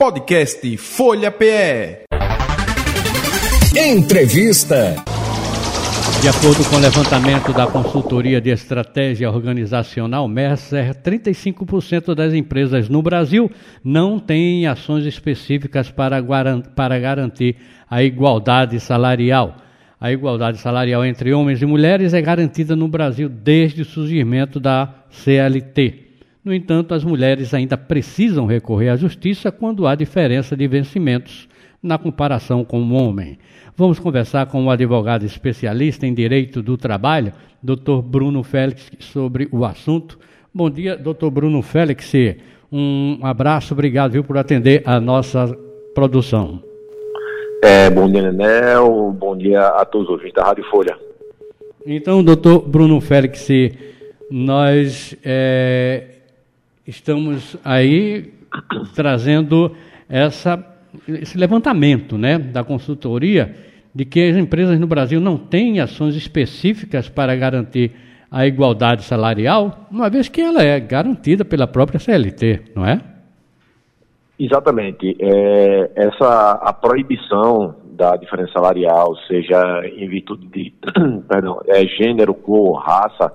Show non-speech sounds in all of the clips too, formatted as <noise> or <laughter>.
Podcast Folha PE. Entrevista. De acordo com o levantamento da consultoria de estratégia organizacional Mercer, 35% das empresas no Brasil não têm ações específicas para, para garantir a igualdade salarial. A igualdade salarial entre homens e mulheres é garantida no Brasil desde o surgimento da CLT. No entanto, as mulheres ainda precisam recorrer à justiça quando há diferença de vencimentos na comparação com o homem. Vamos conversar com o advogado especialista em direito do trabalho, Dr. Bruno Félix, sobre o assunto. Bom dia, Dr. Bruno Félix. Um abraço, obrigado viu, por atender a nossa produção. É, bom dia, Nenel. Bom dia a todos os ouvintes da Rádio Folha. Então, doutor Bruno Félix, nós é, estamos aí trazendo essa, esse levantamento né, da consultoria de que as empresas no Brasil não têm ações específicas para garantir a igualdade salarial, uma vez que ela é garantida pela própria CLT, não é? Exatamente. É, essa a proibição da diferença salarial, seja em virtude de <clears throat> perdão, é, gênero, cor, raça,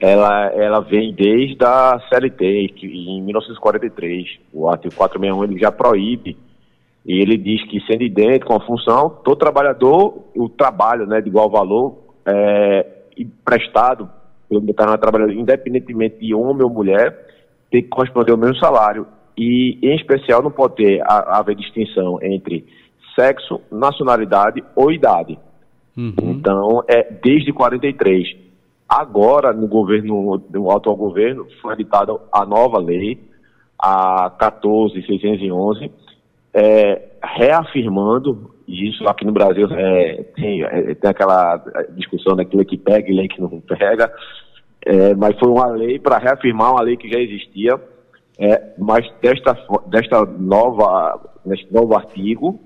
ela, ela vem desde a CLT, que em 1943, o artigo 461 ele já proíbe, e ele diz que sendo idêntico com a função, todo trabalhador, o trabalho né, de igual valor, é, prestado pelo determinado trabalhador, independentemente de homem ou mulher, tem que corresponder ao mesmo salário. E, em especial, não pode ter, haver distinção entre sexo, nacionalidade ou idade. Uhum. Então, é desde 43 Agora, no governo, no atual governo, foi editada a nova lei, a 14.611, é, reafirmando isso. Aqui no Brasil é, tem, é, tem, aquela discussão daquilo que pega e lei que não pega, é, mas foi uma lei para reafirmar uma lei que já existia, é, mas desta, desta nova, neste novo artigo,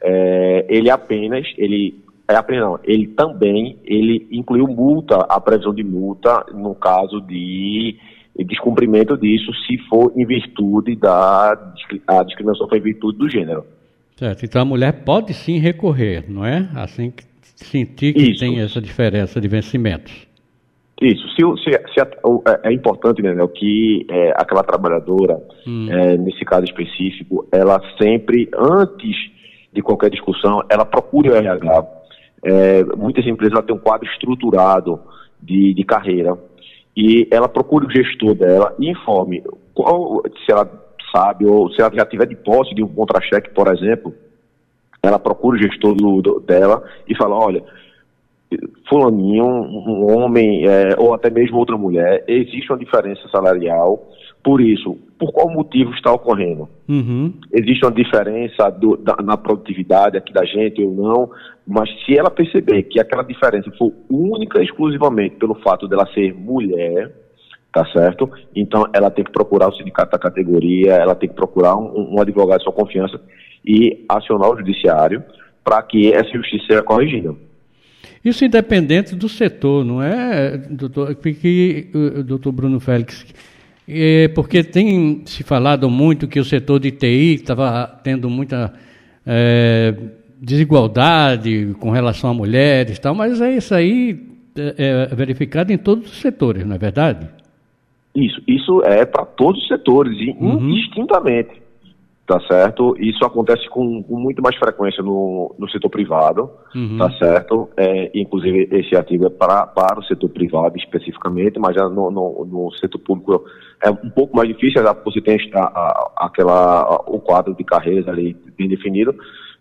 é, ele apenas, ele é apenas não, ele também ele incluiu multa, a previsão de multa no caso de descumprimento disso, se for em virtude da a discriminação foi em virtude do gênero. Certo, então a mulher pode sim recorrer, não é? Assim que sentir que Isso. tem essa diferença de vencimentos. Isso, se, se, se é, é importante, né, que é, aquela trabalhadora, hum. é, nesse caso específico, ela sempre, antes de qualquer discussão, ela procure o RH, é, muitas empresas têm um quadro estruturado de, de carreira e ela procura o gestor dela e informe qual, se ela sabe ou se ela já tiver de posse de um contra-cheque, por exemplo, ela procura o gestor do, do, dela e fala, olha, fulaninho, um homem é, ou até mesmo outra mulher, existe uma diferença salarial por isso, por qual motivo está ocorrendo? Uhum. Existe uma diferença do, da, na produtividade aqui da gente ou não, mas se ela perceber que aquela diferença for única e exclusivamente pelo fato dela ser mulher, tá certo? Então ela tem que procurar o sindicato da categoria, ela tem que procurar um, um advogado de sua confiança e acionar o judiciário para que essa justiça seja corrigida. Isso independente do setor, não é, doutor? Porque o doutor Bruno Félix é, porque tem se falado muito que o setor de TI estava tendo muita é, desigualdade com relação a mulheres tal, mas é isso aí é, é verificado em todos os setores, não é verdade? Isso, isso é para todos os setores, uhum. indistintamente tá certo? Isso acontece com, com muito mais frequência no, no setor privado, uhum. tá certo? É, inclusive, esse artigo é para, para o setor privado especificamente, mas já no, no, no setor público é um pouco mais difícil, você tem a, a, aquela, o quadro de carreiras ali bem definido,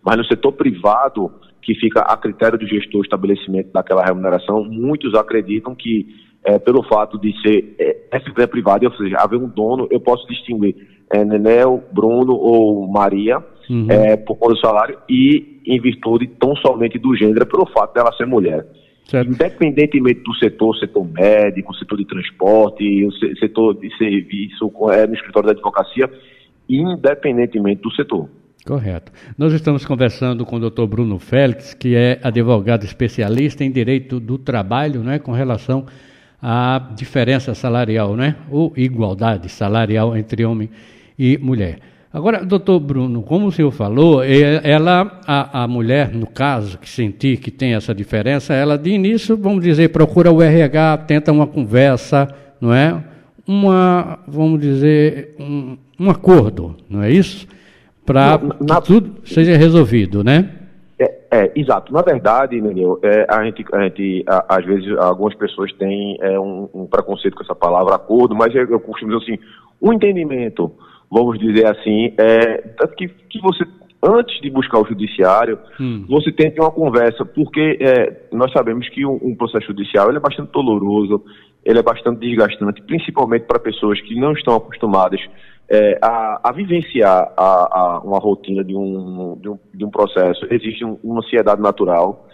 mas no setor privado, que fica a critério do gestor o estabelecimento daquela remuneração, muitos acreditam que é, pelo fato de ser é, essa empresa privada, ou seja, haver um dono, eu posso distinguir é, Nenel, Bruno ou Maria uhum. é, por conta do salário e em virtude tão somente do gênero pelo fato dela ser mulher. Certo. Independentemente do setor, setor médico, setor de transporte, o setor de serviço, é, no escritório da advocacia, independentemente do setor. Correto. Nós estamos conversando com o doutor Bruno Félix, que é advogado especialista em direito do trabalho, né, com relação a diferença salarial, né? ou igualdade salarial entre homem e mulher. Agora, doutor Bruno, como o senhor falou, ela, a, a mulher, no caso, que sentir que tem essa diferença, ela de início, vamos dizer, procura o RH, tenta uma conversa, não é? Uma, vamos dizer, um, um acordo, não é isso? Para que tudo seja resolvido, né? É, é, exato. Na verdade, Daniel, é, a gente, a gente a, às vezes, algumas pessoas têm é, um, um, preconceito com essa palavra acordo, mas eu, eu costumo dizer assim, o um entendimento vamos dizer assim, é, que, que você, antes de buscar o judiciário, hum. você tem que ter uma conversa, porque é, nós sabemos que um, um processo judicial ele é bastante doloroso, ele é bastante desgastante, principalmente para pessoas que não estão acostumadas é, a, a, vivenciar a, a, uma rotina de um, de um, de um processo. Existe um, uma ansiedade natural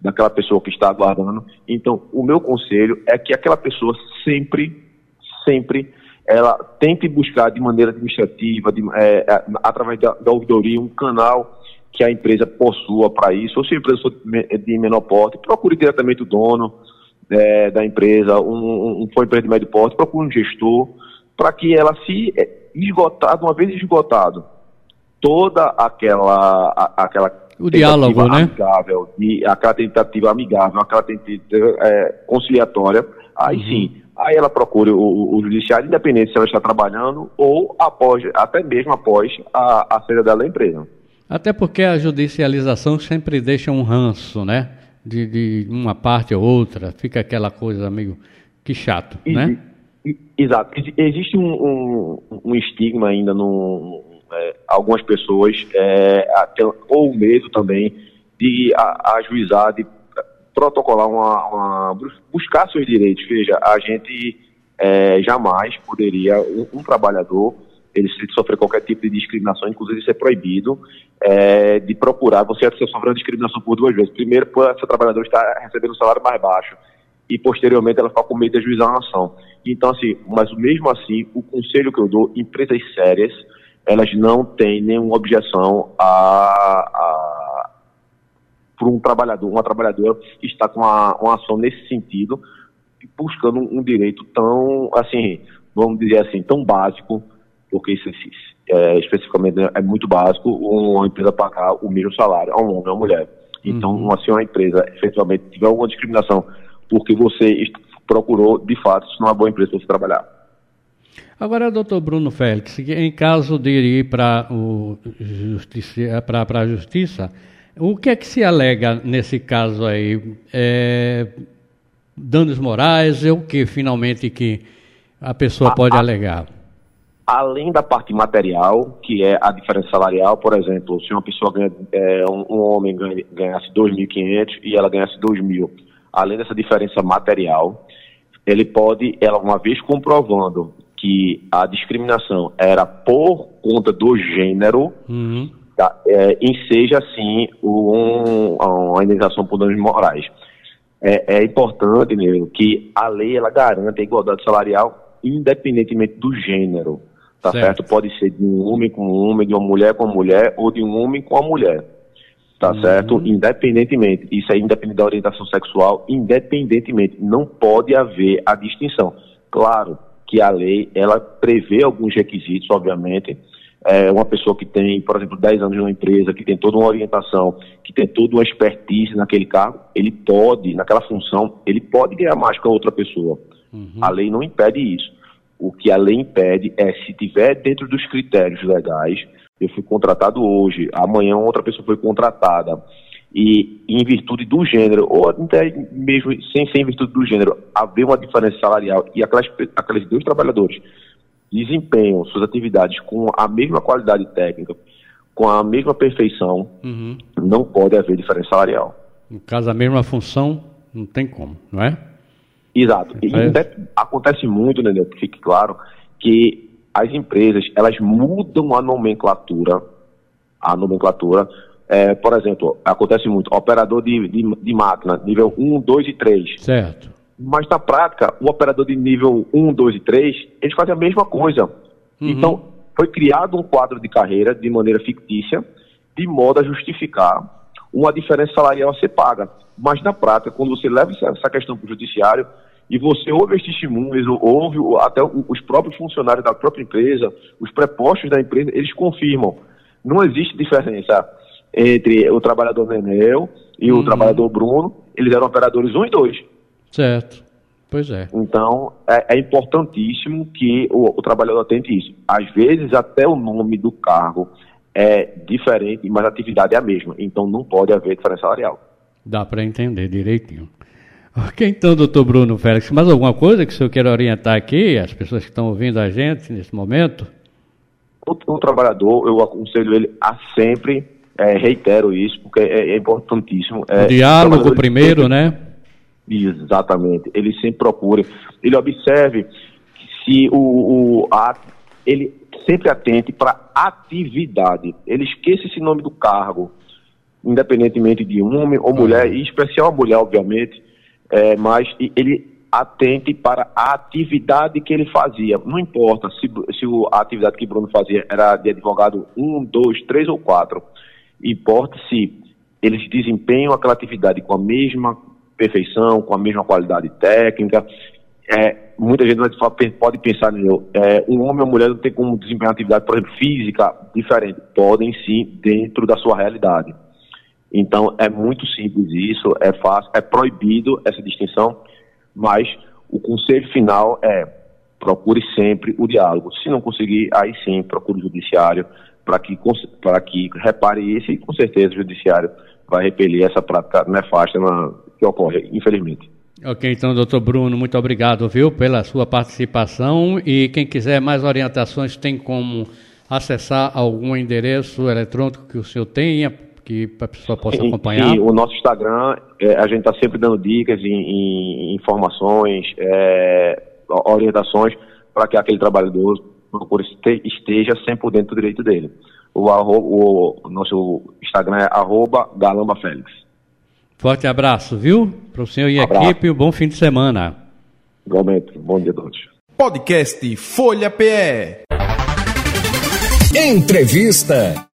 daquela pessoa que está aguardando. Então, o meu conselho é que aquela pessoa sempre, sempre ela tente buscar de maneira administrativa, de, é, é, através da, da ouvidoria, um canal que a empresa possua para isso, ou se a empresa for de menor porte, procure diretamente o dono é, da empresa, um, um, for empresa de médio porte, procure um gestor, para que ela se é, esgotar, uma vez esgotado, toda aquela, a, aquela o diálogo, né? amigável, de, aquela tentativa amigável, aquela tentativa é, conciliatória, aí uhum. sim aí ela procura o, o, judiciário, independente se ela está trabalhando ou após, até mesmo após a, a saída dela da empresa. Até porque a judicialização sempre deixa um ranço, né? De, de uma parte ou outra, fica aquela coisa meio que chato, e, né? exato. Existe um, um, um, estigma ainda no é, algumas pessoas, é, até, ou medo também de ajuizar, de protocolar uma, uma, buscar seus direitos. Veja, a gente é, jamais poderia, um, um, trabalhador, ele se sofrer qualquer tipo de discriminação, inclusive é proibido, é, de procurar, você está sofrendo discriminação por duas vezes. Primeiro, por essa trabalhadora está recebendo um salário mais baixo e posteriormente ela fica com medo de ajuizar uma ação. Então, assim, mas mesmo assim, o conselho que eu dou, empresas sérias, elas não têm nenhuma objeção a, a para um trabalhador, uma trabalhadora está com uma, uma ação nesse sentido, buscando um, um, direito tão, assim, vamos dizer assim, tão básico, porque isso é, especificamente é muito básico, uma empresa pagar o mesmo salário a um homem ou a uma mulher. Então, uhum. se uma empresa efetivamente tiver alguma discriminação porque você procurou, de fato, isso não é uma boa empresa para você trabalhar. Agora, doutor Bruno Félix, em caso de ir para a justiça, o que é que se alega nesse caso aí? É, danos morais é o que finalmente que a pessoa a, pode a, alegar? Além da parte material, que é a diferença salarial, por exemplo, se uma pessoa ganha, é, um, um, homem ganha, ganhasse 2.500 e ela ganhasse 2.000, além dessa diferença material, ele pode, ela uma vez comprovando que a discriminação era por conta do gênero, uhum tá, é, enseja, sim, um, uma indenização por danos morais. É, é importante, mesmo, que a lei ela garante a igualdade salarial independentemente do gênero, tá certo. certo? Pode ser de um homem com um homem, de uma mulher com uma mulher, ou de um homem com uma mulher, tá uhum. certo? Independentemente, isso é independente da orientação sexual, independentemente, não pode haver a distinção. Claro que a lei, ela prevê alguns requisitos, obviamente, é, uma pessoa que tem, por exemplo, 10 anos numa empresa, que tem toda uma orientação, que tem toda uma expertise naquele cargo, ele pode, naquela função, ele pode ganhar mais que a outra pessoa. Uhum. A lei não impede isso. O que a lei impede é se tiver dentro dos critérios legais, eu fui contratado hoje, amanhã outra pessoa foi contratada, e em virtude do gênero, ou até mesmo sem ser em virtude do gênero, haver uma diferença salarial e aquelas, aqueles dois trabalhadores desempenham suas atividades com a mesma qualidade técnica, com a mesma perfeição, uhum. não pode haver diferença salarial. No caso, a mesma função, não tem como, não é? Exato. E acontece muito, Daniel, que fique claro, que as empresas, elas mudam a nomenclatura, a nomenclatura, é, por exemplo, acontece muito, operador de, de, de máquina, nível 1, 2 e 3. Certo. Mas na prática, o operador de nível 1, 2 e 3, eles fazem a mesma coisa. Uhum. Então, foi criado um quadro de carreira de maneira fictícia, de modo a justificar uma diferença salarial a ser paga. Mas na prática, quando você leva essa questão para o judiciário, e você ouve as testemunhas, ouve até os próprios funcionários da própria empresa, os prepostos da empresa, eles confirmam. Não existe diferença entre o trabalhador Nenel e uhum. o trabalhador Bruno, eles eram operadores 1 e 2. Certo. Pois é. Então, é, é importantíssimo que o, o, trabalhador atente isso. Às vezes, até o nome do cargo é diferente, mas a atividade é a mesma. Então, não pode haver diferença salarial. Dá para entender direitinho. Ok, então, doutor Bruno Félix, mais alguma coisa que o senhor queira orientar aqui, as pessoas que estão ouvindo a gente nesse momento? O, o trabalhador, eu aconselho ele a sempre, é, reitero isso, porque é, é importantíssimo. É, o diálogo primeiro, né? Exatamente. Ele sempre procure, ele observe se o, o a, ele sempre atente para atividade. Ele esqueça esse nome do cargo, independentemente de homem ou mulher, e especial a mulher, obviamente, é, mas ele atente para a atividade que ele fazia. Não importa se, se a atividade que Bruno fazia era de advogado um, dois, três ou quatro. Importa se eles desempenham aquela atividade com a mesma perfeição, com a mesma qualidade técnica. É, muita gente pode pensar. É, um homem ou mulher não tem como desempenhar atividade, por exemplo, física diferente. Podem sim, dentro da sua realidade. Então, é muito simples isso, é fácil, é proibido essa distinção, mas o conselho final é procure sempre o diálogo. Se não conseguir, aí sim, procure o judiciário para que, para que repare isso e com certeza o judiciário vai repelir essa prática nefasta na, que ocorre, infelizmente. Ok, então, doutor Bruno, muito obrigado, viu, pela sua participação e quem quiser mais orientações tem como acessar algum endereço eletrônico que o senhor tenha que a pessoa possa acompanhar? Sim, o nosso Instagram, é, a gente está sempre dando dicas e, informações, é, orientações para que aquele trabalhador esteja sempre por dentro do direito dele. O, o, o nosso Instagram é arroba galambafélix. Forte abraço, viu? Para o senhor e a equipe, um bom fim de semana. Igualmente, bom dia a todos. Podcast Folha PE. Entrevista.